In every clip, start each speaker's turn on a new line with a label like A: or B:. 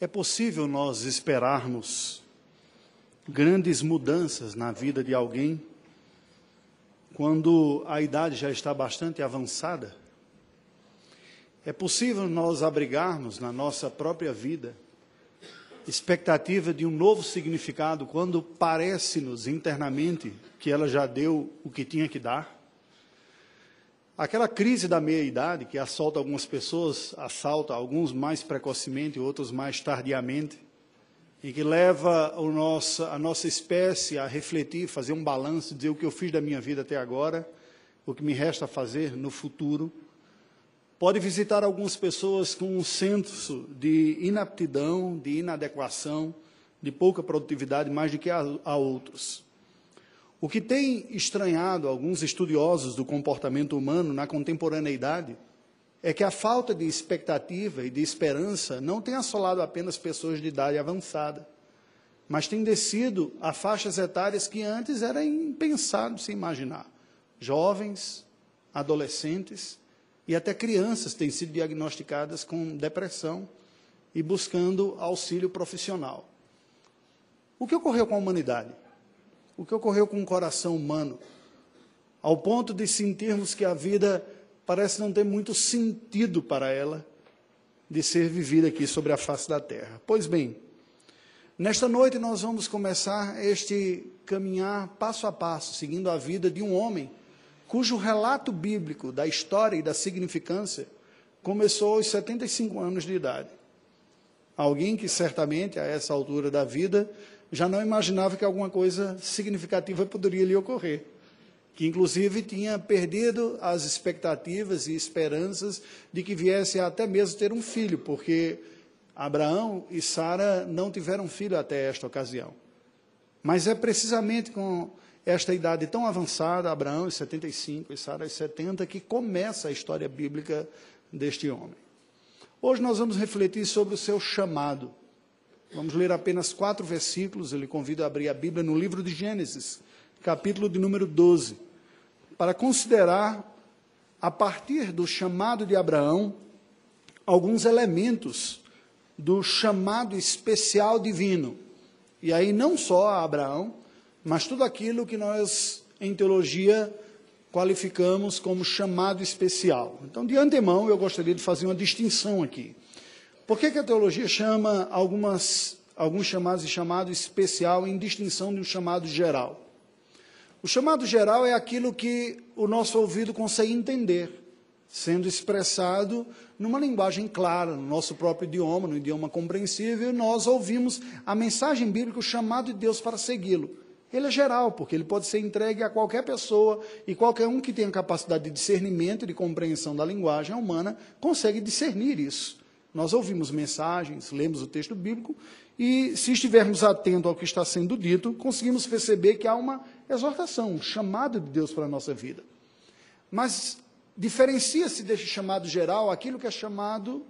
A: É possível nós esperarmos grandes mudanças na vida de alguém quando a idade já está bastante avançada? É possível nós abrigarmos na nossa própria vida expectativa de um novo significado quando parece-nos internamente que ela já deu o que tinha que dar? Aquela crise da meia-idade que assalta algumas pessoas, assalta alguns mais precocemente, outros mais tardiamente, e que leva nosso, a nossa espécie a refletir, fazer um balanço, dizer o que eu fiz da minha vida até agora, o que me resta fazer no futuro. Pode visitar algumas pessoas com um senso de inaptidão, de inadequação, de pouca produtividade, mais do que a, a outros. O que tem estranhado alguns estudiosos do comportamento humano na contemporaneidade é que a falta de expectativa e de esperança não tem assolado apenas pessoas de idade avançada, mas tem descido a faixas etárias que antes era impensado se imaginar. Jovens, adolescentes e até crianças têm sido diagnosticadas com depressão e buscando auxílio profissional. O que ocorreu com a humanidade? O que ocorreu com o coração humano, ao ponto de sentirmos que a vida parece não ter muito sentido para ela de ser vivida aqui sobre a face da terra. Pois bem, nesta noite nós vamos começar este caminhar passo a passo, seguindo a vida de um homem cujo relato bíblico da história e da significância começou aos 75 anos de idade. Alguém que certamente, a essa altura da vida, já não imaginava que alguma coisa significativa poderia lhe ocorrer. Que, inclusive, tinha perdido as expectativas e esperanças de que viesse até mesmo ter um filho, porque Abraão e Sara não tiveram filho até esta ocasião. Mas é precisamente com esta idade tão avançada, Abraão e 75 e Sara e 70, que começa a história bíblica deste homem. Hoje nós vamos refletir sobre o seu chamado. Vamos ler apenas quatro versículos. Ele convida a abrir a Bíblia no livro de Gênesis, capítulo de número 12, para considerar, a partir do chamado de Abraão, alguns elementos do chamado especial divino. E aí, não só a Abraão, mas tudo aquilo que nós, em teologia, qualificamos como chamado especial. Então, de antemão, eu gostaria de fazer uma distinção aqui. Por que, que a teologia chama algumas, alguns chamados de chamado especial em distinção de um chamado geral? O chamado geral é aquilo que o nosso ouvido consegue entender, sendo expressado numa linguagem clara, no nosso próprio idioma, no idioma compreensível, e nós ouvimos a mensagem bíblica, o chamado de Deus para segui-lo. Ele é geral, porque ele pode ser entregue a qualquer pessoa e qualquer um que tenha capacidade de discernimento e de compreensão da linguagem humana consegue discernir isso. Nós ouvimos mensagens, lemos o texto bíblico e, se estivermos atentos ao que está sendo dito, conseguimos perceber que há uma exortação, um chamado de Deus para a nossa vida. Mas diferencia-se deste chamado geral aquilo que é chamado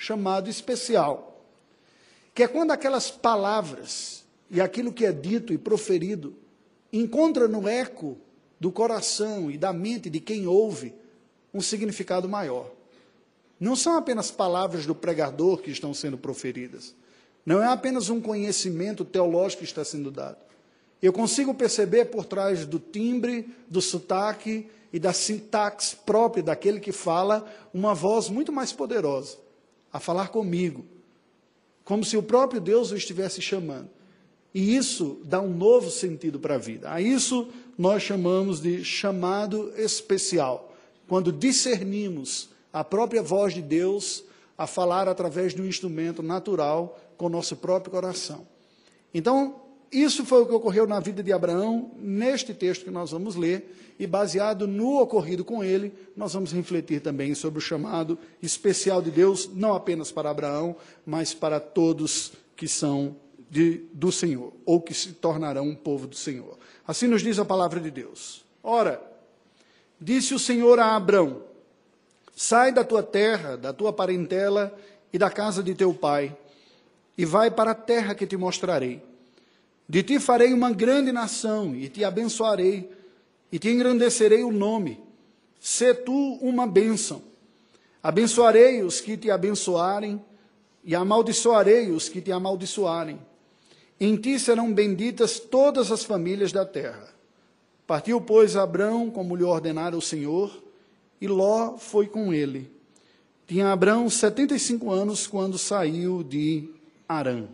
A: chamado especial, que é quando aquelas palavras e aquilo que é dito e proferido encontra no eco do coração e da mente de quem ouve um significado maior. Não são apenas palavras do pregador que estão sendo proferidas. Não é apenas um conhecimento teológico que está sendo dado. Eu consigo perceber por trás do timbre, do sotaque e da sintaxe própria daquele que fala uma voz muito mais poderosa a falar comigo, como se o próprio Deus o estivesse chamando. E isso dá um novo sentido para a vida. A isso nós chamamos de chamado especial, quando discernimos a própria voz de Deus a falar através de um instrumento natural com o nosso próprio coração. Então, isso foi o que ocorreu na vida de Abraão, neste texto que nós vamos ler, e baseado no ocorrido com ele, nós vamos refletir também sobre o chamado especial de Deus, não apenas para Abraão, mas para todos que são de, do Senhor, ou que se tornarão um povo do Senhor. Assim nos diz a palavra de Deus. Ora, disse o Senhor a Abraão: Sai da tua terra, da tua parentela e da casa de teu pai, e vai para a terra que te mostrarei. De ti farei uma grande nação, e te abençoarei, e te engrandecerei o nome. Sê tu uma bênção. Abençoarei os que te abençoarem, e amaldiçoarei os que te amaldiçoarem. Em ti serão benditas todas as famílias da terra. Partiu, pois, Abrão, como lhe ordenara o Senhor, e Ló foi com ele. Tinha Abrão 75 anos quando saiu de Arã.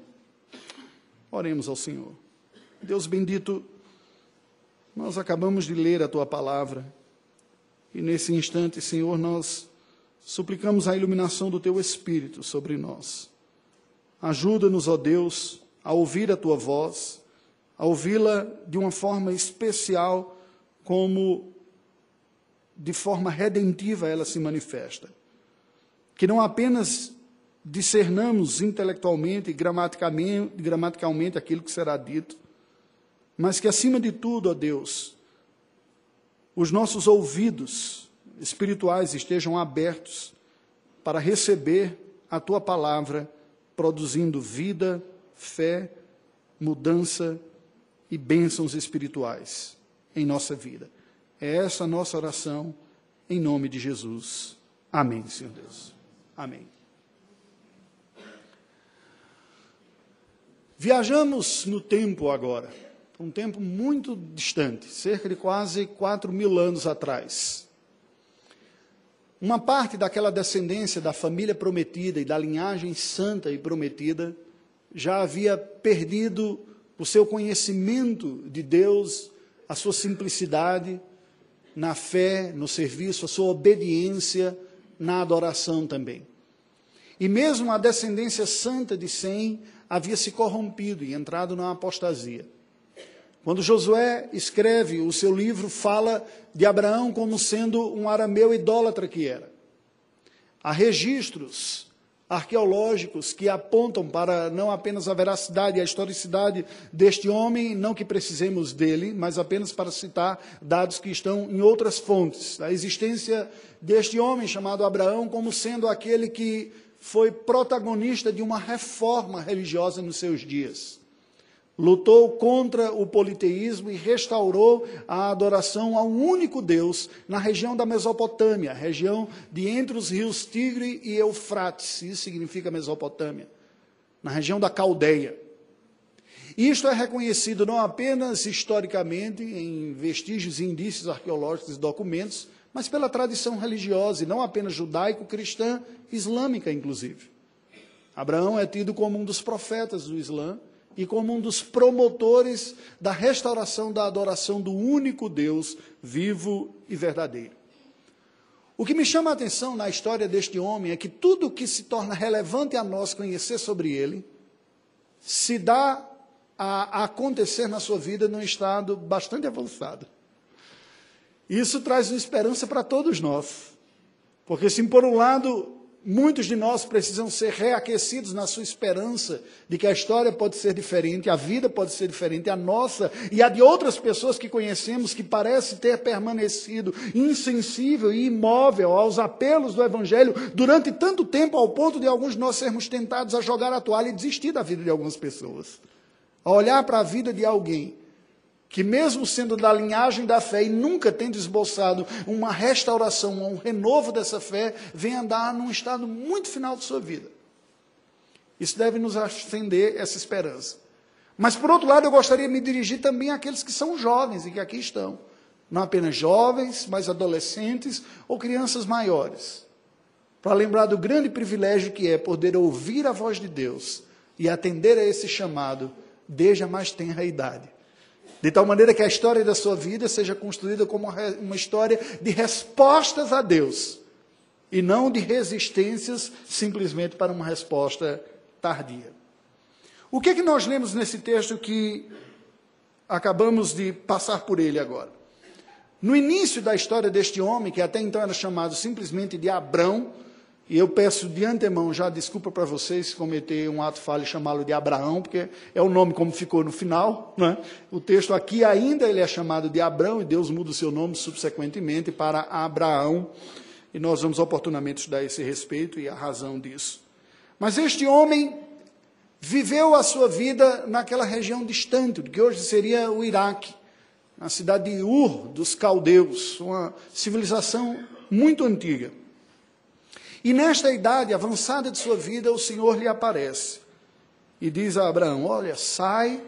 A: Oremos ao Senhor. Deus bendito, nós acabamos de ler a tua palavra e nesse instante, Senhor, nós suplicamos a iluminação do teu Espírito sobre nós. Ajuda-nos, ó Deus, a ouvir a tua voz, a ouvi-la de uma forma especial, como de forma redentiva ela se manifesta. Que não apenas discernamos intelectualmente e gramaticalmente, gramaticalmente aquilo que será dito, mas que, acima de tudo, ó Deus, os nossos ouvidos espirituais estejam abertos para receber a tua palavra, produzindo vida, fé, mudança e bênçãos espirituais em nossa vida. É essa nossa oração, em nome de Jesus. Amém, Senhor Deus. Amém. Viajamos no tempo agora um tempo muito distante, cerca de quase 4 mil anos atrás. Uma parte daquela descendência da família prometida e da linhagem santa e prometida já havia perdido o seu conhecimento de Deus, a sua simplicidade na fé, no serviço, a sua obediência na adoração também. E mesmo a descendência santa de Sem havia se corrompido e entrado na apostasia. Quando Josué escreve o seu livro, fala de Abraão como sendo um arameu idólatra que era. Há registros arqueológicos que apontam para não apenas a veracidade e a historicidade deste homem, não que precisemos dele, mas apenas para citar dados que estão em outras fontes. A existência deste homem chamado Abraão como sendo aquele que foi protagonista de uma reforma religiosa nos seus dias lutou contra o politeísmo e restaurou a adoração ao único Deus na região da Mesopotâmia, região de entre os rios Tigre e Eufrates, isso significa Mesopotâmia, na região da Caldeia. Isto é reconhecido não apenas historicamente em vestígios e indícios arqueológicos e documentos, mas pela tradição religiosa, e não apenas judaico-cristã, islâmica, inclusive. Abraão é tido como um dos profetas do Islã, e como um dos promotores da restauração da adoração do único Deus vivo e verdadeiro. O que me chama a atenção na história deste homem é que tudo que se torna relevante a nós conhecer sobre ele se dá a, acontecer na sua vida num estado bastante avançado. Isso traz uma esperança para todos nós. Porque, se por um lado Muitos de nós precisam ser reaquecidos na sua esperança de que a história pode ser diferente, a vida pode ser diferente, a nossa e a de outras pessoas que conhecemos que parece ter permanecido insensível e imóvel aos apelos do Evangelho durante tanto tempo, ao ponto de alguns de nós sermos tentados a jogar a toalha e desistir da vida de algumas pessoas. A olhar para a vida de alguém que mesmo sendo da linhagem da fé e nunca tendo esboçado uma restauração, um renovo dessa fé, vem andar num estado muito final de sua vida. Isso deve nos acender essa esperança. Mas, por outro lado, eu gostaria de me dirigir também àqueles que são jovens e que aqui estão. Não apenas jovens, mas adolescentes ou crianças maiores. Para lembrar do grande privilégio que é poder ouvir a voz de Deus e atender a esse chamado desde a mais tenra idade. De tal maneira que a história da sua vida seja construída como uma história de respostas a Deus e não de resistências simplesmente para uma resposta tardia. O que é que nós lemos nesse texto que acabamos de passar por ele agora? No início da história deste homem, que até então era chamado simplesmente de Abrão, e eu peço de antemão já desculpa para vocês se cometer um ato falho e chamá-lo de Abraão, porque é o nome como ficou no final. Né? O texto aqui ainda ele é chamado de Abraão e Deus muda o seu nome subsequentemente para Abraão. E nós vamos oportunamente estudar esse respeito e a razão disso. Mas este homem viveu a sua vida naquela região distante, do que hoje seria o Iraque, na cidade de Ur dos caldeus, uma civilização muito antiga. E nesta idade avançada de sua vida, o Senhor lhe aparece e diz a Abraão: Olha, sai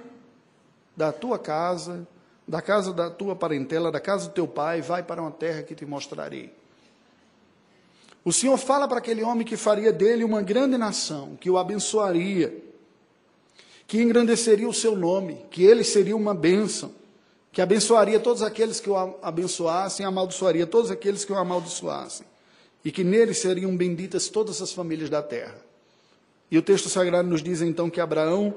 A: da tua casa, da casa da tua parentela, da casa do teu pai, vai para uma terra que te mostrarei. O Senhor fala para aquele homem que faria dele uma grande nação, que o abençoaria, que engrandeceria o seu nome, que ele seria uma bênção, que abençoaria todos aqueles que o abençoassem, amaldiçoaria todos aqueles que o amaldiçoassem, e que nele seriam benditas todas as famílias da terra. E o texto sagrado nos diz então que Abraão,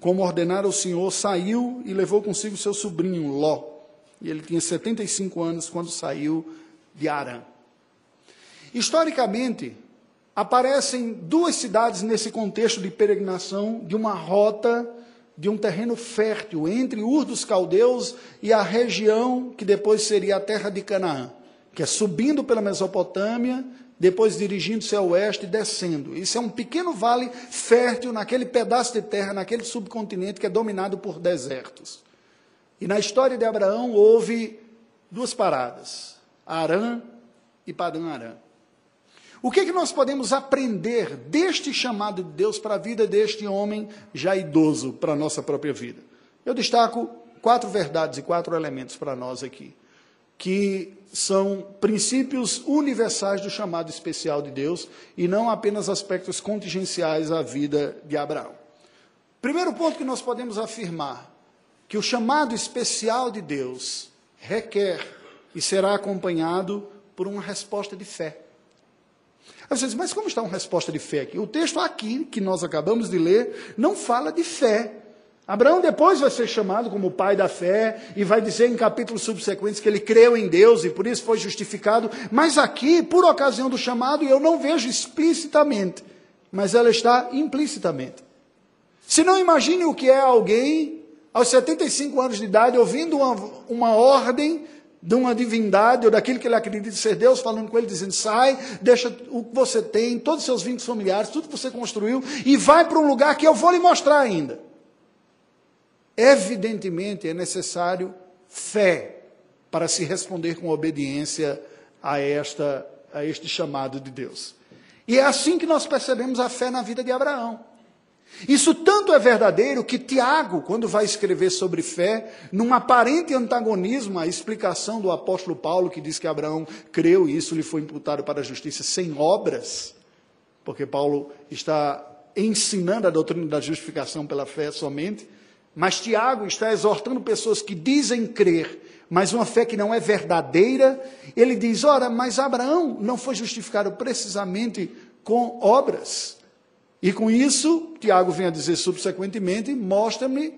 A: como ordenara o Senhor, saiu e levou consigo seu sobrinho Ló. E ele tinha 75 anos quando saiu de Arã. Historicamente, aparecem duas cidades nesse contexto de peregrinação de uma rota de um terreno fértil entre Ur dos Caldeus e a região que depois seria a terra de Canaã, que é subindo pela Mesopotâmia, depois dirigindo-se ao oeste e descendo. Isso é um pequeno vale fértil naquele pedaço de terra, naquele subcontinente que é dominado por desertos. E na história de Abraão houve duas paradas: Arã e Padã Arã. O que, é que nós podemos aprender deste chamado de Deus para a vida deste homem já idoso, para a nossa própria vida? Eu destaco quatro verdades e quatro elementos para nós aqui, que são princípios universais do chamado especial de Deus e não apenas aspectos contingenciais à vida de Abraão. Primeiro ponto que nós podemos afirmar, que o chamado especial de Deus requer e será acompanhado por uma resposta de fé. Aí você diz, mas como está uma resposta de fé aqui? O texto aqui, que nós acabamos de ler, não fala de fé. Abraão depois vai ser chamado como pai da fé e vai dizer em capítulos subsequentes que ele creu em Deus e por isso foi justificado. Mas aqui, por ocasião do chamado, eu não vejo explicitamente, mas ela está implicitamente. Se não imagine o que é alguém aos 75 anos de idade ouvindo uma, uma ordem de uma divindade ou daquilo que ele acredita ser Deus, falando com ele, dizendo: sai, deixa o que você tem, todos os seus vínculos familiares, tudo que você construiu, e vai para um lugar que eu vou lhe mostrar ainda. Evidentemente é necessário fé para se responder com obediência a, esta, a este chamado de Deus. E é assim que nós percebemos a fé na vida de Abraão. Isso tanto é verdadeiro que Tiago, quando vai escrever sobre fé, num aparente antagonismo à explicação do apóstolo Paulo, que diz que Abraão creu e isso lhe foi imputado para a justiça sem obras, porque Paulo está ensinando a doutrina da justificação pela fé somente, mas Tiago está exortando pessoas que dizem crer, mas uma fé que não é verdadeira. Ele diz: ora, mas Abraão não foi justificado precisamente com obras. E com isso, Tiago vem a dizer subsequentemente: mostra-me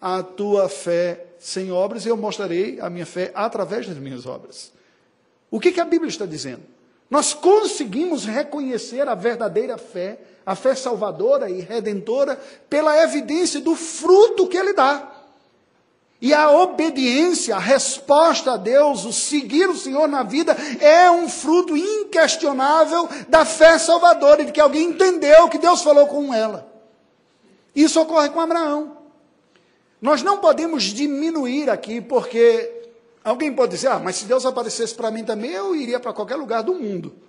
A: a tua fé sem obras e eu mostrarei a minha fé através das minhas obras. O que, que a Bíblia está dizendo? Nós conseguimos reconhecer a verdadeira fé, a fé salvadora e redentora, pela evidência do fruto que ele dá. E a obediência, a resposta a Deus, o seguir o Senhor na vida, é um fruto inquestionável da fé salvadora, de que alguém entendeu que Deus falou com ela. Isso ocorre com Abraão. Nós não podemos diminuir aqui, porque alguém pode dizer, ah, mas se Deus aparecesse para mim também, eu iria para qualquer lugar do mundo.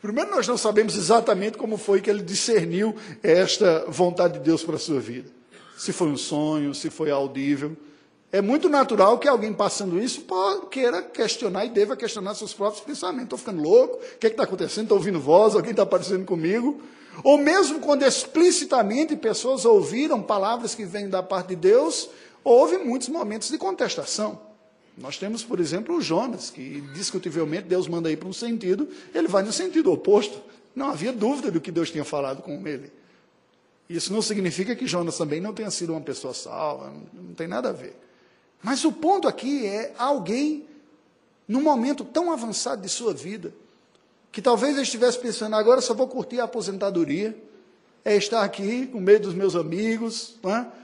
A: Primeiro, nós não sabemos exatamente como foi que ele discerniu esta vontade de Deus para a sua vida se foi um sonho, se foi audível. É muito natural que alguém passando isso queira questionar e deva questionar seus próprios pensamentos. Estou ficando louco? O que é está acontecendo? Estou ouvindo voz? Alguém está aparecendo comigo? Ou mesmo quando explicitamente pessoas ouviram palavras que vêm da parte de Deus, houve muitos momentos de contestação. Nós temos, por exemplo, o Jonas, que discutivelmente Deus manda ir para um sentido, ele vai no sentido oposto. Não havia dúvida do que Deus tinha falado com ele. Isso não significa que Jonas também não tenha sido uma pessoa salva, não tem nada a ver. Mas o ponto aqui é alguém, num momento tão avançado de sua vida, que talvez eu estivesse pensando, agora só vou curtir a aposentadoria, é estar aqui no meio dos meus amigos, é?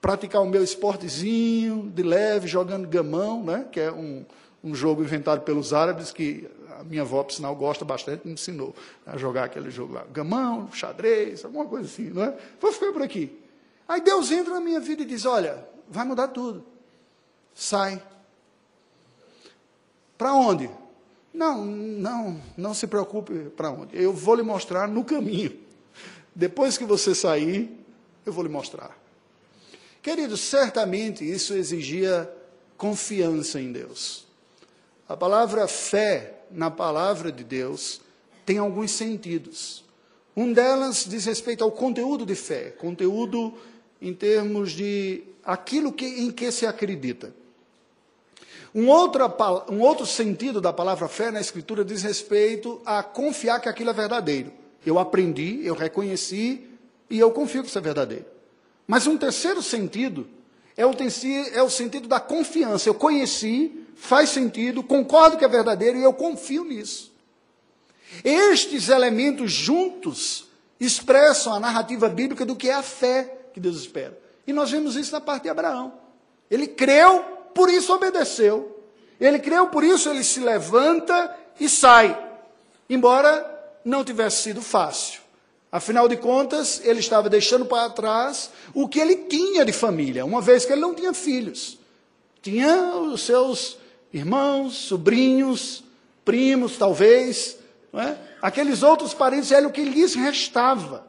A: Praticar o meu esportezinho de leve, jogando gamão, né? que é um, um jogo inventado pelos árabes que a minha avó, por sinal, gosta bastante, me ensinou a jogar aquele jogo lá. Gamão, xadrez, alguma coisa assim, não é? Vou ficar por aqui. Aí Deus entra na minha vida e diz: Olha, vai mudar tudo. Sai. Para onde? Não, não, não se preocupe para onde. Eu vou lhe mostrar no caminho. Depois que você sair, eu vou lhe mostrar. Querido, certamente isso exigia confiança em Deus. A palavra fé na palavra de Deus tem alguns sentidos. Um delas diz respeito ao conteúdo de fé, conteúdo em termos de aquilo que, em que se acredita. Um outro, um outro sentido da palavra fé na Escritura diz respeito a confiar que aquilo é verdadeiro. Eu aprendi, eu reconheci e eu confio que isso é verdadeiro. Mas um terceiro sentido é o, é o sentido da confiança. Eu conheci, faz sentido, concordo que é verdadeiro e eu confio nisso. Estes elementos juntos expressam a narrativa bíblica do que é a fé que Deus espera. E nós vemos isso na parte de Abraão. Ele creu, por isso obedeceu. Ele creu, por isso ele se levanta e sai. Embora não tivesse sido fácil. Afinal de contas, ele estava deixando para trás o que ele tinha de família, uma vez que ele não tinha filhos. Tinha os seus irmãos, sobrinhos, primos, talvez, é? aqueles outros parentes, era o que lhes restava.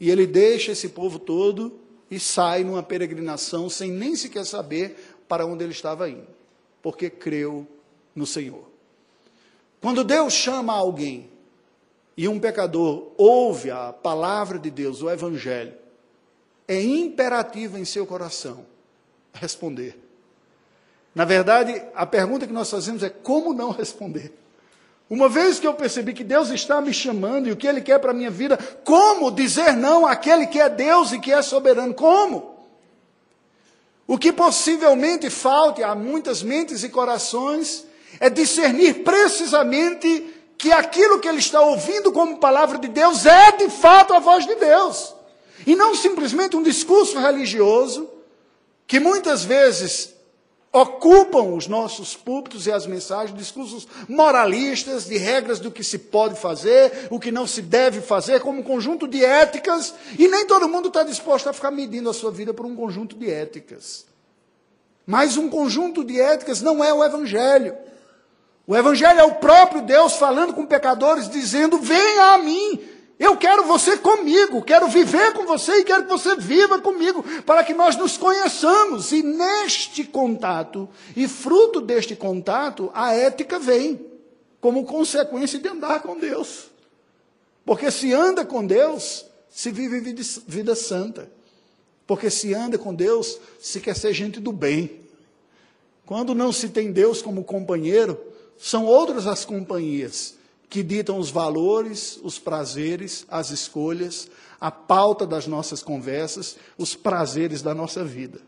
A: E ele deixa esse povo todo e sai numa peregrinação sem nem sequer saber para onde ele estava indo, porque creu no Senhor. Quando Deus chama alguém e um pecador ouve a palavra de Deus, o Evangelho, é imperativo em seu coração responder. Na verdade, a pergunta que nós fazemos é como não responder? Uma vez que eu percebi que Deus está me chamando e o que Ele quer para a minha vida, como dizer não àquele que é Deus e que é soberano? Como? O que possivelmente falte a muitas mentes e corações é discernir precisamente que aquilo que ele está ouvindo como palavra de Deus é de fato a voz de Deus. E não simplesmente um discurso religioso que muitas vezes ocupam os nossos púlpitos e as mensagens, discursos moralistas, de regras do que se pode fazer, o que não se deve fazer, como um conjunto de éticas, e nem todo mundo está disposto a ficar medindo a sua vida por um conjunto de éticas. Mas um conjunto de éticas não é o Evangelho. O Evangelho é o próprio Deus falando com pecadores, dizendo: Venha a mim, eu quero você comigo, quero viver com você e quero que você viva comigo, para que nós nos conheçamos. E neste contato, e fruto deste contato, a ética vem, como consequência de andar com Deus. Porque se anda com Deus, se vive vida, santa. Porque se anda com Deus, se quer ser gente do bem. Quando não se tem Deus como companheiro, são outras as companhias que ditam os valores, os prazeres, as escolhas, a pauta das nossas conversas, os prazeres da nossa vida.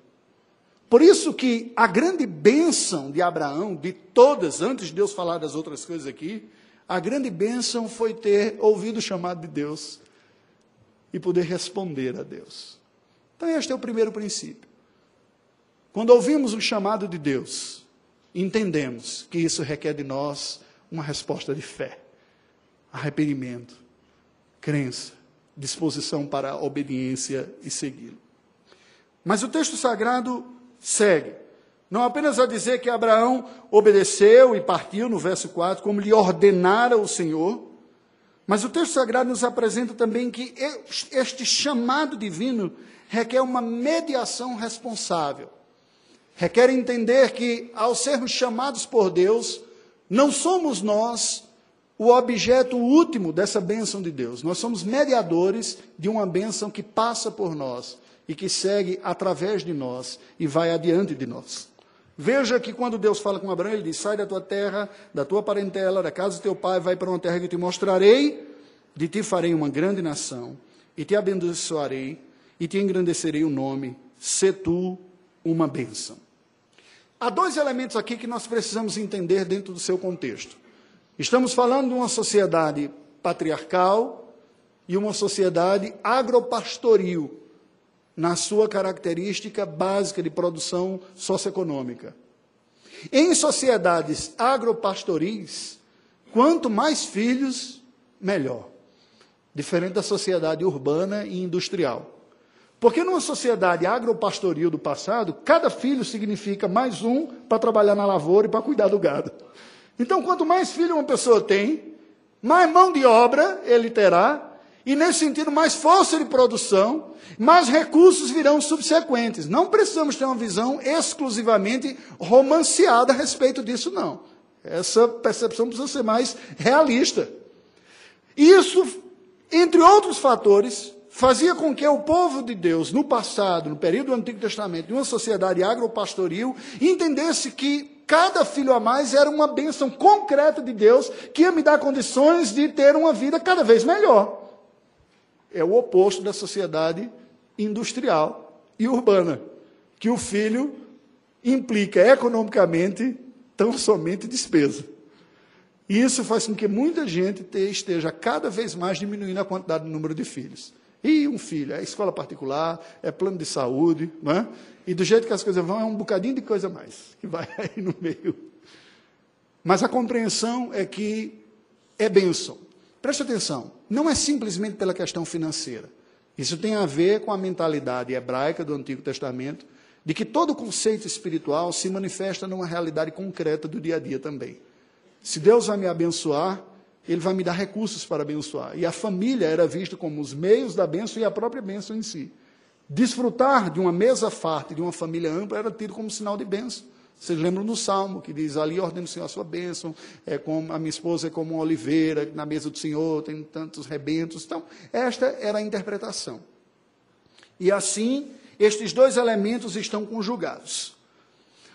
A: Por isso que a grande bênção de Abraão, de todas, antes de Deus falar das outras coisas aqui, a grande bênção foi ter ouvido o chamado de Deus e poder responder a Deus. Então, este é o primeiro princípio. Quando ouvimos o chamado de Deus, entendemos que isso requer de nós uma resposta de fé, arrependimento, crença, disposição para a obediência e segui-lo. Mas o texto sagrado segue, não apenas a dizer que Abraão obedeceu e partiu no verso 4, como lhe ordenara o Senhor, mas o texto sagrado nos apresenta também que este chamado divino requer uma mediação responsável requer entender que, ao sermos chamados por Deus, não somos nós o objeto último dessa bênção de Deus. Nós somos mediadores de uma bênção que passa por nós e que segue através de nós e vai adiante de nós. Veja que quando Deus fala com Abraão, ele diz: Sai da tua terra, da tua parentela, da casa do teu pai, vai para uma terra que te mostrarei, de ti farei uma grande nação, e te abençoarei, e te engrandecerei o nome, se tu uma bênção. Há dois elementos aqui que nós precisamos entender dentro do seu contexto. Estamos falando de uma sociedade patriarcal e uma sociedade agropastoril, na sua característica básica de produção socioeconômica. Em sociedades agropastoris, quanto mais filhos, melhor. Diferente da sociedade urbana e industrial. Porque numa sociedade agropastoril do passado, cada filho significa mais um para trabalhar na lavoura e para cuidar do gado. Então, quanto mais filho uma pessoa tem, mais mão de obra ele terá, e nesse sentido, mais força de produção, mais recursos virão subsequentes. Não precisamos ter uma visão exclusivamente romanceada a respeito disso, não. Essa percepção precisa ser mais realista. Isso, entre outros fatores, fazia com que o povo de Deus, no passado, no período do Antigo Testamento, de uma sociedade agropastoril, entendesse que cada filho a mais era uma bênção concreta de Deus que ia me dar condições de ter uma vida cada vez melhor. É o oposto da sociedade industrial e urbana, que o filho implica economicamente tão somente despesa. E isso faz com que muita gente esteja cada vez mais diminuindo a quantidade de número de filhos. E um filho, é escola particular, é plano de saúde, não é? E do jeito que as coisas vão, é um bocadinho de coisa mais que vai aí no meio. Mas a compreensão é que é bênção. Preste atenção, não é simplesmente pela questão financeira. Isso tem a ver com a mentalidade hebraica do Antigo Testamento, de que todo conceito espiritual se manifesta numa realidade concreta do dia a dia também. Se Deus vai me abençoar, Ele vai me dar recursos para abençoar. E a família era vista como os meios da bênção e a própria bênção em si. Desfrutar de uma mesa farta e de uma família ampla era tido como sinal de bênção. Vocês lembram do Salmo, que diz, ali ordena o Senhor a sua bênção, é como, a minha esposa é como uma oliveira, na mesa do Senhor tem tantos rebentos. Então, esta era a interpretação. E assim, estes dois elementos estão conjugados.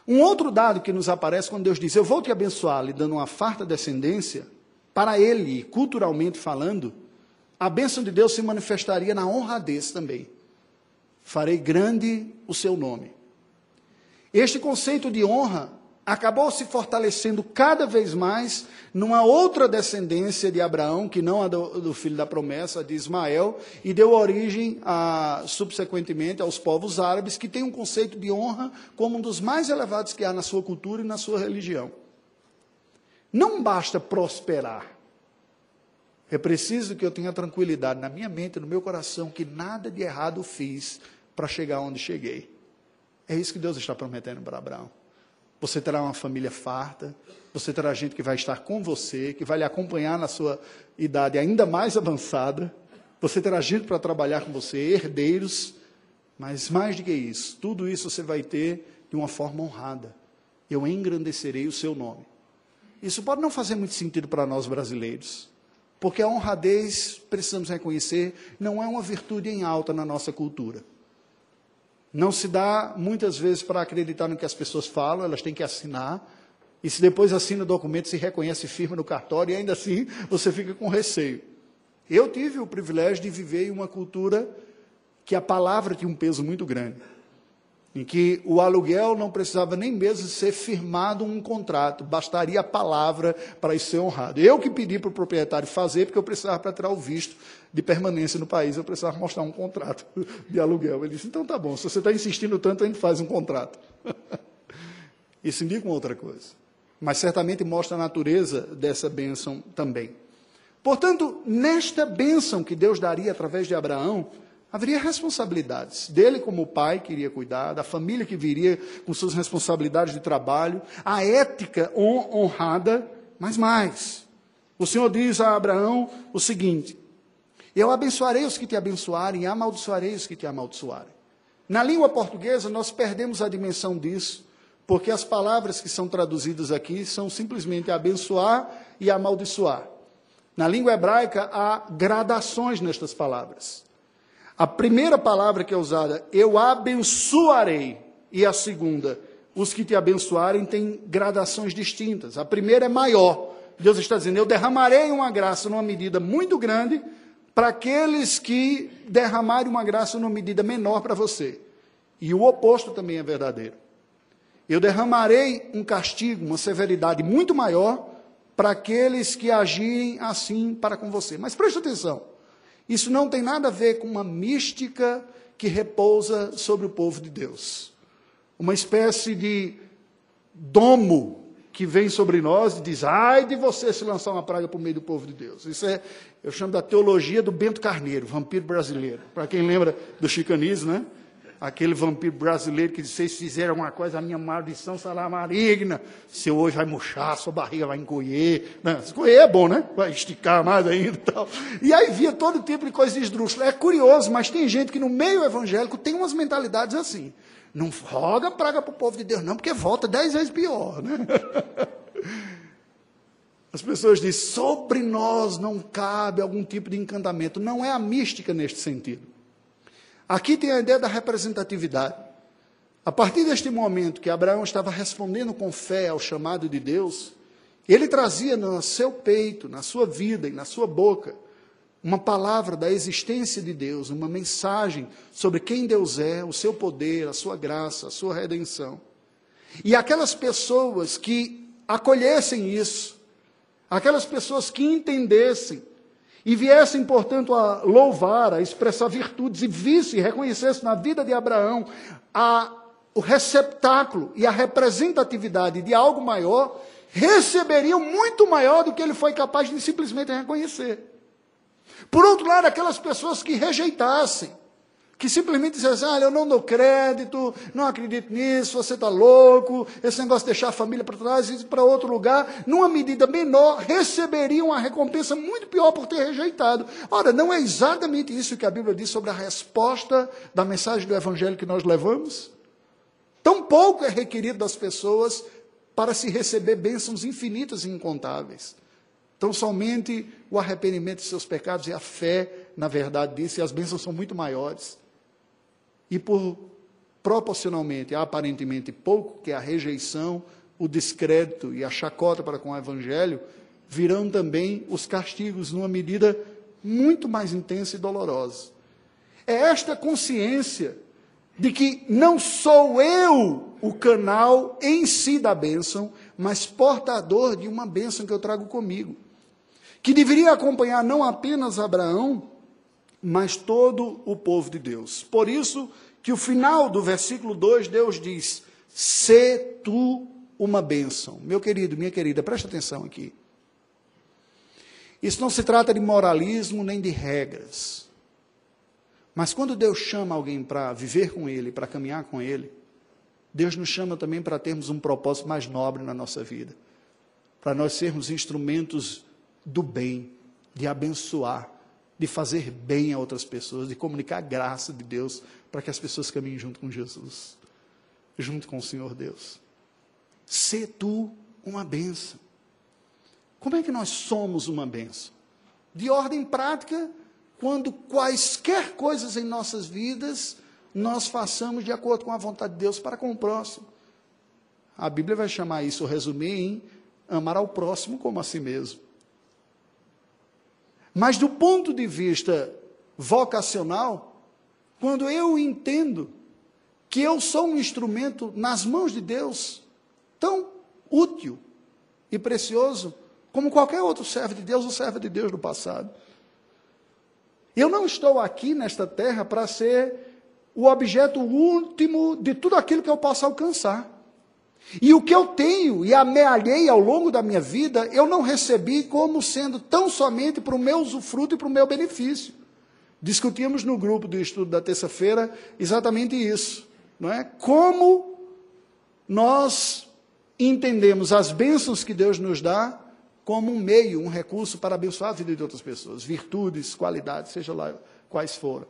A: Um outro dado que nos aparece quando Deus diz: Eu vou te abençoar, lhe dando uma farta descendência, para ele, culturalmente falando, a bênção de Deus se manifestaria na honradez também. Farei grande o seu nome. Este conceito de honra acabou se fortalecendo cada vez mais numa outra descendência de Abraão, que não a do, do, filho da promessa, de Ismael, e deu origem, a, subsequentemente, aos povos árabes, que têm um conceito de honra como um dos mais elevados que há na sua cultura e na sua religião. Não basta prosperar. É preciso que eu tenha tranquilidade na minha mente, no meu coração, que nada de errado fiz para chegar onde cheguei. É isso que Deus está prometendo para Abraão. Você terá uma família farta, você terá gente que vai estar com você, que vai lhe acompanhar na sua idade ainda mais avançada. Você terá gente para trabalhar com você, herdeiros, mas mais do que isso, tudo isso você vai ter de uma forma honrada. Eu engrandecerei o seu nome. Isso pode não fazer muito sentido para nós brasileiros, porque a honradez, precisamos reconhecer, não é uma virtude em alta na nossa cultura. Não se dá muitas vezes para acreditar no que as pessoas falam, elas têm que assinar. E se depois assina o documento, se reconhece firme no cartório, e ainda assim você fica com receio. Eu tive o privilégio de viver em uma cultura que a palavra tinha um peso muito grande em que o aluguel não precisava nem mesmo ser firmado um contrato, bastaria a palavra para isso ser honrado. Eu que pedi para o proprietário fazer, porque eu precisava para tirar o visto de permanência no país, eu precisava mostrar um contrato de aluguel. Ele disse, então tá bom, se você está insistindo tanto, a gente faz um contrato. isso indica uma outra coisa. Mas certamente mostra a natureza dessa bênção também. Portanto, nesta bênção que Deus daria através de Abraão, haveria responsabilidades dele como pai que iria cuidar, da família que viria com suas responsabilidades de trabalho, a ética honrada, mas mais. O Senhor diz a Abraão o seguinte: Eu abençoarei os que te abençoarem e amaldiçoarei os que te amaldiçoarem. Na língua portuguesa, nós perdemos a dimensão disso, porque as palavras que são traduzidas aqui são simplesmente abençoar e amaldiçoar. Na língua hebraica, há gradações nestas palavras. A primeira palavra que é usada, eu abençoarei, e a segunda, os que te abençoarem, têm gradações distintas. A primeira é maior. Deus está dizendo: eu derramarei uma graça numa medida muito grande para aqueles que derramarem uma graça numa medida menor para você. E o oposto também é verdadeiro. Eu derramarei um castigo, uma severidade muito maior para aqueles que agirem assim para com você. Mas preste atenção. Isso não tem nada a ver com uma mística que repousa sobre o povo de Deus. Uma espécie de domo que vem sobre nós e diz: ai de você se lançar uma praga por meio do povo de Deus. Isso é, eu chamo da teologia do Bento Carneiro, vampiro brasileiro. Para quem lembra do chicanismo, né? Aquele vampiro brasileiro que disse, vocês fizeram uma coisa, a minha maldição será maligna. Seu hoje vai murchar, sua barriga vai encolher. Não, encolher é bom, né? Vai esticar mais ainda e tal. E aí via todo tipo de coisa esdrúxula. É curioso, mas tem gente que no meio evangélico tem umas mentalidades assim. Não roga praga para o povo de Deus, não, porque volta dez vezes pior, né? As pessoas dizem, sobre nós não cabe algum tipo de encantamento. Não é a mística neste sentido. Aqui tem a ideia da representatividade. A partir deste momento que Abraão estava respondendo com fé ao chamado de Deus, ele trazia no seu peito, na sua vida e na sua boca, uma palavra da existência de Deus, uma mensagem sobre quem Deus é, o seu poder, a sua graça, a sua redenção. E aquelas pessoas que acolhessem isso, aquelas pessoas que entendessem e viessem, portanto, a louvar, a expressar virtudes e visse reconhecesse na vida de Abraão a, o receptáculo e a representatividade de algo maior, receberiam muito maior do que ele foi capaz de simplesmente reconhecer. Por outro lado, aquelas pessoas que rejeitassem, que simplesmente dissessem, ah, eu não dou crédito, não acredito nisso, você está louco, esse negócio de deixar a família para trás e ir para outro lugar, numa medida menor, receberiam uma recompensa muito pior por ter rejeitado. Ora, não é exatamente isso que a Bíblia diz sobre a resposta da mensagem do Evangelho que nós levamos? Tão pouco é requerido das pessoas para se receber bênçãos infinitas e incontáveis. Então, somente o arrependimento de seus pecados e a fé, na verdade disso, e as bênçãos são muito maiores e por proporcionalmente, aparentemente pouco, que é a rejeição, o descrédito e a chacota para com o evangelho, virão também os castigos numa medida muito mais intensa e dolorosa. É esta consciência de que não sou eu o canal em si da bênção, mas portador de uma bênção que eu trago comigo, que deveria acompanhar não apenas Abraão, mas todo o povo de Deus. Por isso que o final do versículo 2, Deus diz: "Se tu uma bênção". Meu querido, minha querida, presta atenção aqui. Isso não se trata de moralismo nem de regras. Mas quando Deus chama alguém para viver com Ele, para caminhar com Ele, Deus nos chama também para termos um propósito mais nobre na nossa vida. Para nós sermos instrumentos do bem, de abençoar, de fazer bem a outras pessoas, de comunicar a graça de Deus para que as pessoas caminhem junto com Jesus, junto com o Senhor Deus. Sê tu uma benção. Como é que nós somos uma benção? De ordem prática, quando quaisquer coisas em nossas vidas nós façamos de acordo com a vontade de Deus para com o próximo. A Bíblia vai chamar isso, resumir em amar ao próximo como a si mesmo. Mas do ponto de vista vocacional, quando eu entendo que eu sou um instrumento nas mãos de Deus, tão útil e precioso como qualquer outro servo de Deus ou servo de Deus do passado. Eu não estou aqui nesta terra para ser o objeto último de tudo aquilo que eu possa alcançar. E o que eu tenho e amealhei ao longo da minha vida, eu não recebi como sendo tão somente para o meu usufruto e para o meu benefício. Discutimos no grupo do estudo da terça-feira exatamente isso. Não é? Como nós entendemos as bênçãos que Deus nos dá como um meio, um recurso para abençoar a vida de outras pessoas, virtudes, qualidades, seja lá quais forem.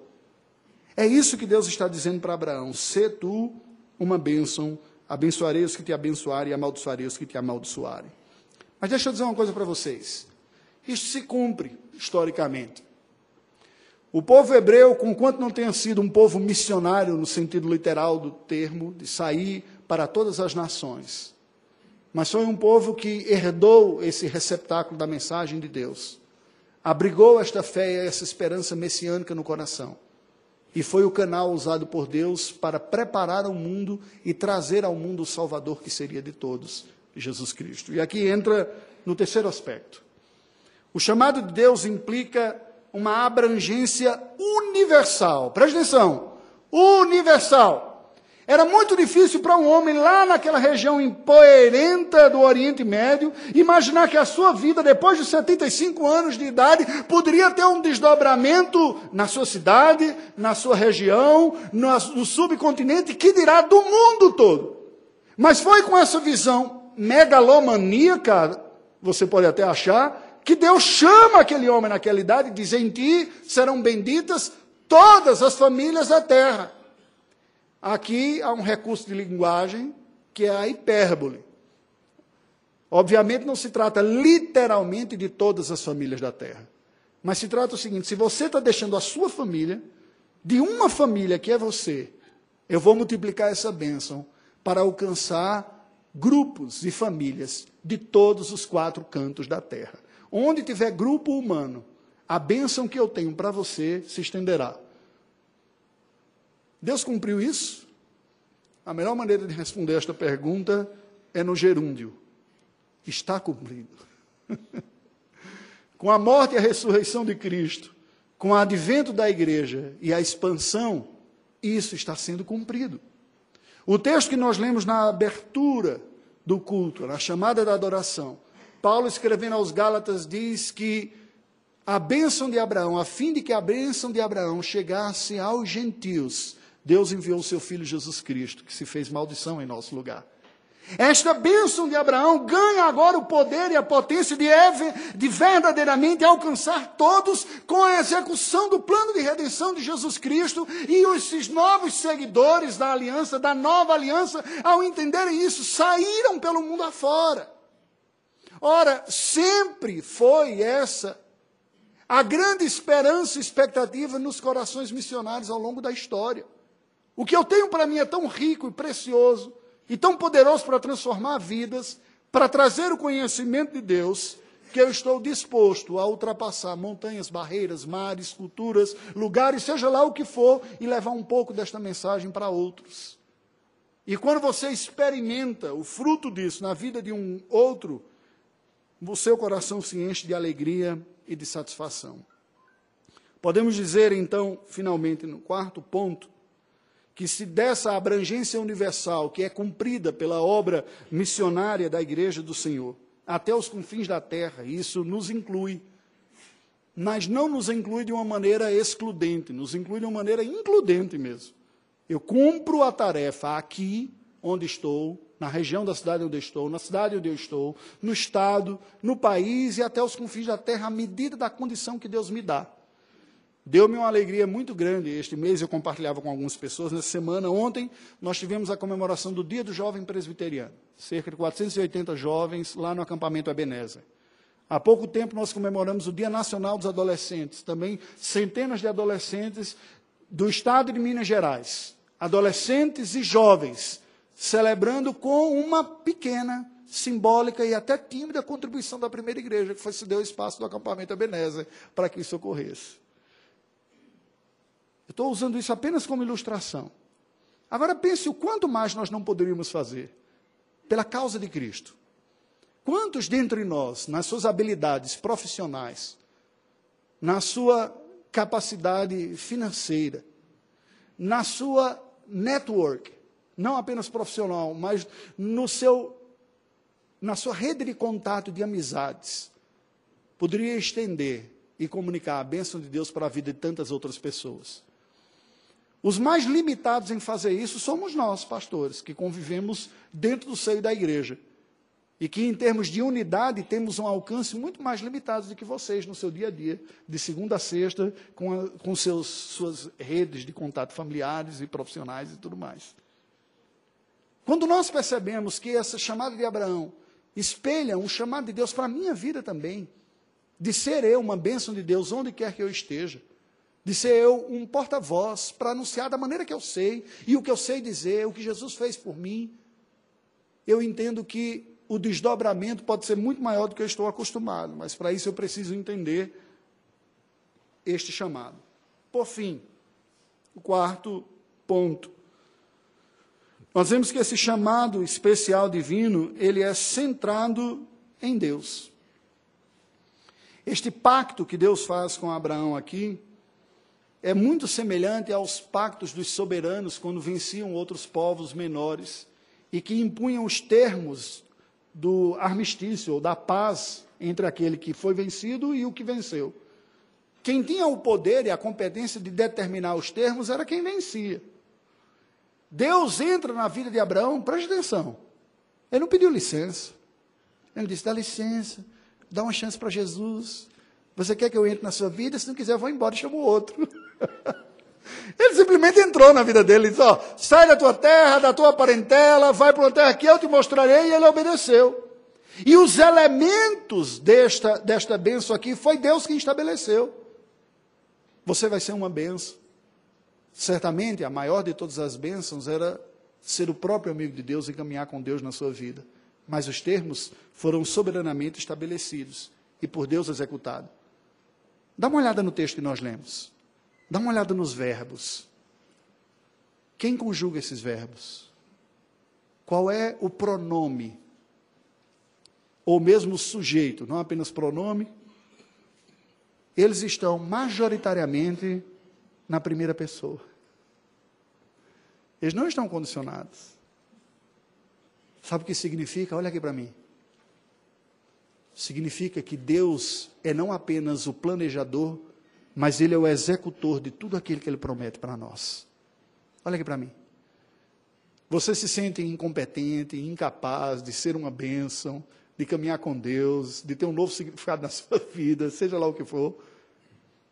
A: É isso que Deus está dizendo para Abraão: se tu uma bênção Abençoarei os que te abençoarem e amaldiçoarei os que te amaldiçoarem. Mas deixa eu dizer uma coisa para vocês. Isso se cumpre historicamente. O povo hebreu, conquanto não tenha sido um povo missionário no sentido literal do termo, de sair para todas as nações, mas foi um povo que herdou esse receptáculo da mensagem de Deus, abrigou esta fé e essa esperança messiânica no coração e foi o canal usado por Deus para preparar o mundo e trazer ao mundo o Salvador que seria de todos, Jesus Cristo. E aqui entra no terceiro aspecto. O chamado de Deus implica uma abrangência universal. Presta atenção. Universal. Era muito difícil para um homem lá naquela região empoeirenta do Oriente Médio imaginar que a sua vida, depois de 75 anos de idade, poderia ter um desdobramento na sua cidade, na sua região, no, no subcontinente, que dirá do mundo todo. Mas foi com essa visão megalomaníaca, você pode até achar, que Deus chama aquele homem naquela idade e diz: Em ti serão benditas todas as famílias da terra. Aqui há um recurso de linguagem que é a hipérbole. Obviamente não se trata literalmente de todas as famílias da terra. Mas se trata o seguinte: se você está deixando a sua família, de uma família que é você, eu vou multiplicar essa bênção para alcançar grupos e famílias de todos os quatro cantos da terra. Onde tiver grupo humano, a bênção que eu tenho para você se estenderá. Deus cumpriu isso? A melhor maneira de responder esta pergunta é no gerúndio. Está cumprido. com a morte e a ressurreição de Cristo, com o advento da igreja e a expansão, isso está sendo cumprido. O texto que nós lemos na abertura do culto, na chamada da adoração, Paulo escrevendo aos Gálatas diz que a bênção de Abraão, a fim de que a bênção de Abraão chegasse aos gentios, Deus enviou o seu filho Jesus Cristo, que se fez maldição em nosso lugar. Esta bênção de Abraão ganha agora o poder e a potência de, de, verdadeiramente alcançar todos com a execução do plano de redenção de Jesus Cristo e esses novos seguidores da aliança, da nova aliança, ao entenderem isso, saíram pelo mundo afora. Ora, sempre foi essa a grande esperança e expectativa nos corações missionários ao longo da história. O que eu tenho para mim é tão rico e precioso e tão poderoso para transformar vidas, para trazer o conhecimento de Deus, que eu estou disposto a ultrapassar montanhas, barreiras, mares, culturas, lugares, seja lá o que for, e levar um pouco desta mensagem para outros. E quando você experimenta o fruto disso na vida de um outro, o seu coração se enche de alegria e de satisfação. Podemos dizer, então, finalmente, no quarto ponto, que se dessa abrangência universal que é cumprida pela obra missionária da Igreja do Senhor até os confins da terra, isso nos inclui, mas não nos inclui de uma maneira excludente, nos inclui de uma maneira includente mesmo. Eu cumpro a tarefa aqui onde estou, na região da cidade onde estou, na cidade onde eu estou, no estado, no país e até os confins da terra, à medida da condição que Deus me dá. Deu-me uma alegria muito grande. Este mês eu compartilhava com algumas pessoas. Nessa semana, ontem, nós tivemos a comemoração do Dia do Jovem Presbiteriano. Cerca de 480 jovens lá no acampamento Ebenezer. Há pouco tempo nós comemoramos o Dia Nacional dos Adolescentes. Também centenas de adolescentes do estado de Minas Gerais. Adolescentes e jovens celebrando com uma pequena, simbólica e até tímida contribuição da primeira igreja, que foi se deu espaço do acampamento Ebenezer para que isso ocorresse. Eu estou usando isso apenas como ilustração. Agora pense o quanto mais nós não poderíamos fazer pela causa de Cristo. Quantos dentre nós, nas suas habilidades profissionais, na sua capacidade financeira, na sua network, não apenas profissional, mas no seu na sua rede de contato de amizades, poderia estender e comunicar a bênção de Deus para a vida de tantas outras pessoas. Os mais limitados em fazer isso somos nós, pastores, que convivemos dentro do seio da igreja. E que, em termos de unidade, temos um alcance muito mais limitado do que vocês no seu dia a dia, de segunda a sexta, com, a, com seus, suas redes de contato familiares e profissionais e tudo mais. Quando nós percebemos que essa chamada de Abraão espelha um chamado de Deus para a minha vida também, de ser eu uma bênção de Deus onde quer que eu esteja, de ser eu um porta-voz para anunciar da maneira que eu sei e o que eu sei dizer, o que Jesus fez por mim. Eu entendo que o desdobramento pode ser muito maior do que eu estou acostumado, mas para isso eu preciso entender este chamado. Por fim, o quarto ponto. Nós vemos que esse chamado especial divino, ele é centrado em Deus. Este pacto que Deus faz com Abraão aqui, é muito semelhante aos pactos dos soberanos quando venciam outros povos menores e que impunham os termos do armistício ou da paz entre aquele que foi vencido e o que venceu. Quem tinha o poder e a competência de determinar os termos era quem vencia. Deus entra na vida de Abraão, preste atenção. Ele não pediu licença. Ele disse: dá licença, dá uma chance para Jesus. Você quer que eu entre na sua vida? Se não quiser, eu vou embora e chamo outro. Ele simplesmente entrou na vida dele e disse: ó, sai da tua terra, da tua parentela, vai para uma terra que eu te mostrarei, e ele obedeceu. E os elementos desta, desta bênção aqui foi Deus quem estabeleceu. Você vai ser uma bênção. Certamente a maior de todas as bênçãos era ser o próprio amigo de Deus e caminhar com Deus na sua vida. Mas os termos foram soberanamente estabelecidos e por Deus executados. Dá uma olhada no texto que nós lemos. Dá uma olhada nos verbos. Quem conjuga esses verbos? Qual é o pronome? Ou mesmo o sujeito, não apenas pronome. Eles estão majoritariamente na primeira pessoa. Eles não estão condicionados. Sabe o que significa? Olha aqui para mim. Significa que Deus é não apenas o planejador, mas Ele é o executor de tudo aquilo que Ele promete para nós. Olha aqui para mim. Você se sente incompetente, incapaz de ser uma bênção, de caminhar com Deus, de ter um novo significado na sua vida, seja lá o que for.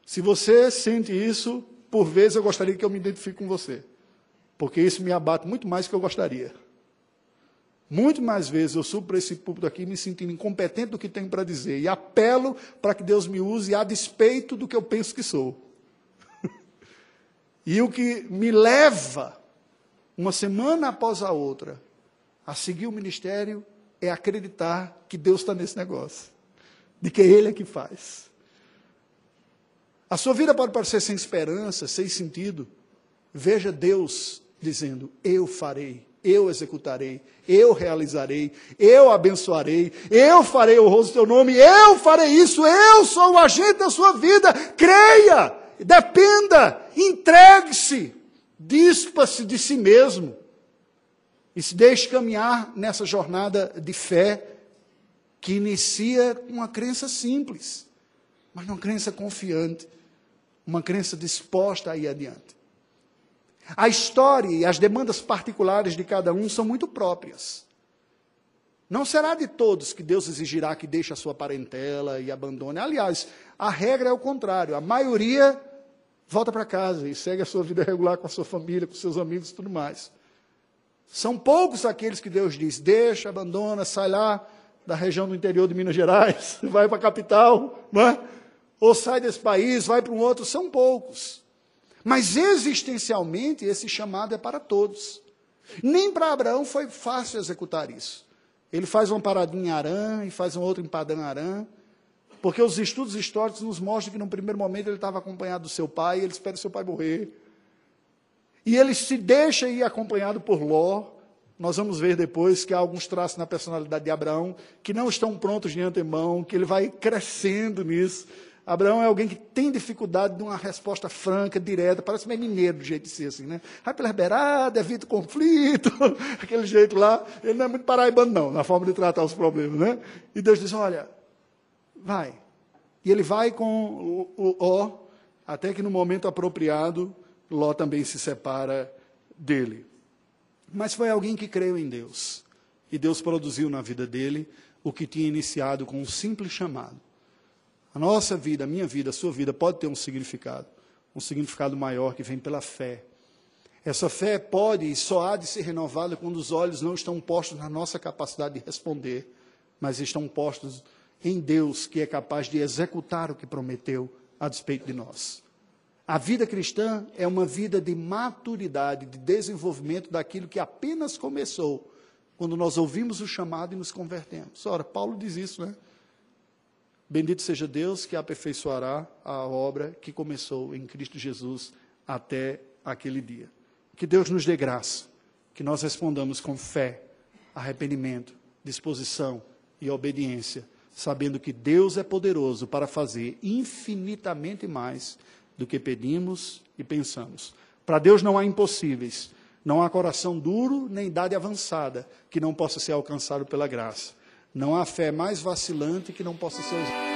A: Se você sente isso, por vezes eu gostaria que eu me identifique com você, porque isso me abate muito mais do que eu gostaria. Muito mais vezes eu subo para esse púlpito aqui me sentindo incompetente do que tenho para dizer e apelo para que Deus me use a despeito do que eu penso que sou. e o que me leva, uma semana após a outra, a seguir o ministério é acreditar que Deus está nesse negócio, de que Ele é que faz. A sua vida pode parecer sem esperança, sem sentido. Veja Deus dizendo: Eu farei eu executarei, eu realizarei, eu abençoarei, eu farei o rosto do teu nome, eu farei isso, eu sou o agente da sua vida. Creia, dependa, entregue-se, dispa-se de si mesmo e se deixe caminhar nessa jornada de fé que inicia com uma crença simples, mas uma crença confiante, uma crença disposta a ir adiante. A história e as demandas particulares de cada um são muito próprias. Não será de todos que Deus exigirá que deixe a sua parentela e abandone. Aliás, a regra é o contrário. A maioria volta para casa e segue a sua vida regular com a sua família, com seus amigos e tudo mais. São poucos aqueles que Deus diz: deixa, abandona, sai lá da região do interior de Minas Gerais, vai para a capital, é? ou sai desse país, vai para um outro. São poucos. Mas existencialmente esse chamado é para todos. Nem para Abraão foi fácil executar isso. Ele faz uma paradinha em Arã e faz uma outra em Padã Arã, porque os estudos históricos nos mostram que no primeiro momento ele estava acompanhado do seu pai, e ele espera seu pai morrer. E ele se deixa ir acompanhado por Ló. Nós vamos ver depois que há alguns traços na personalidade de Abraão que não estão prontos de antemão, que ele vai crescendo nisso. Abraão é alguém que tem dificuldade de uma resposta franca, direta, parece meio mineiro do jeito de ser assim, né? Vai pela beirada, evita o conflito, aquele jeito lá. Ele não é muito paraibano, não, na forma de tratar os problemas, né? E Deus diz: olha, vai. E ele vai com o, Ó, até que no momento apropriado, Ló também se separa dele. Mas foi alguém que creu em Deus. E Deus produziu na vida dele o que tinha iniciado com um simples chamado. A nossa vida, a minha vida, a sua vida pode ter um significado, um significado maior que vem pela fé. Essa fé pode e só há de ser renovada quando os olhos não estão postos na nossa capacidade de responder, mas estão postos em Deus, que é capaz de executar o que prometeu a despeito de nós. A vida cristã é uma vida de maturidade, de desenvolvimento daquilo que apenas começou quando nós ouvimos o chamado e nos convertemos. Ora, Paulo diz isso, né? Bendito seja Deus que aperfeiçoará a obra que começou em Cristo Jesus até aquele dia. Que Deus nos dê graça, que nós respondamos com fé, arrependimento, disposição e obediência, sabendo que Deus é poderoso para fazer infinitamente mais do que pedimos e pensamos. Para Deus não há impossíveis, não há coração duro nem idade avançada que não possa ser alcançado pela graça. Não há fé mais vacilante que não possa ser usada.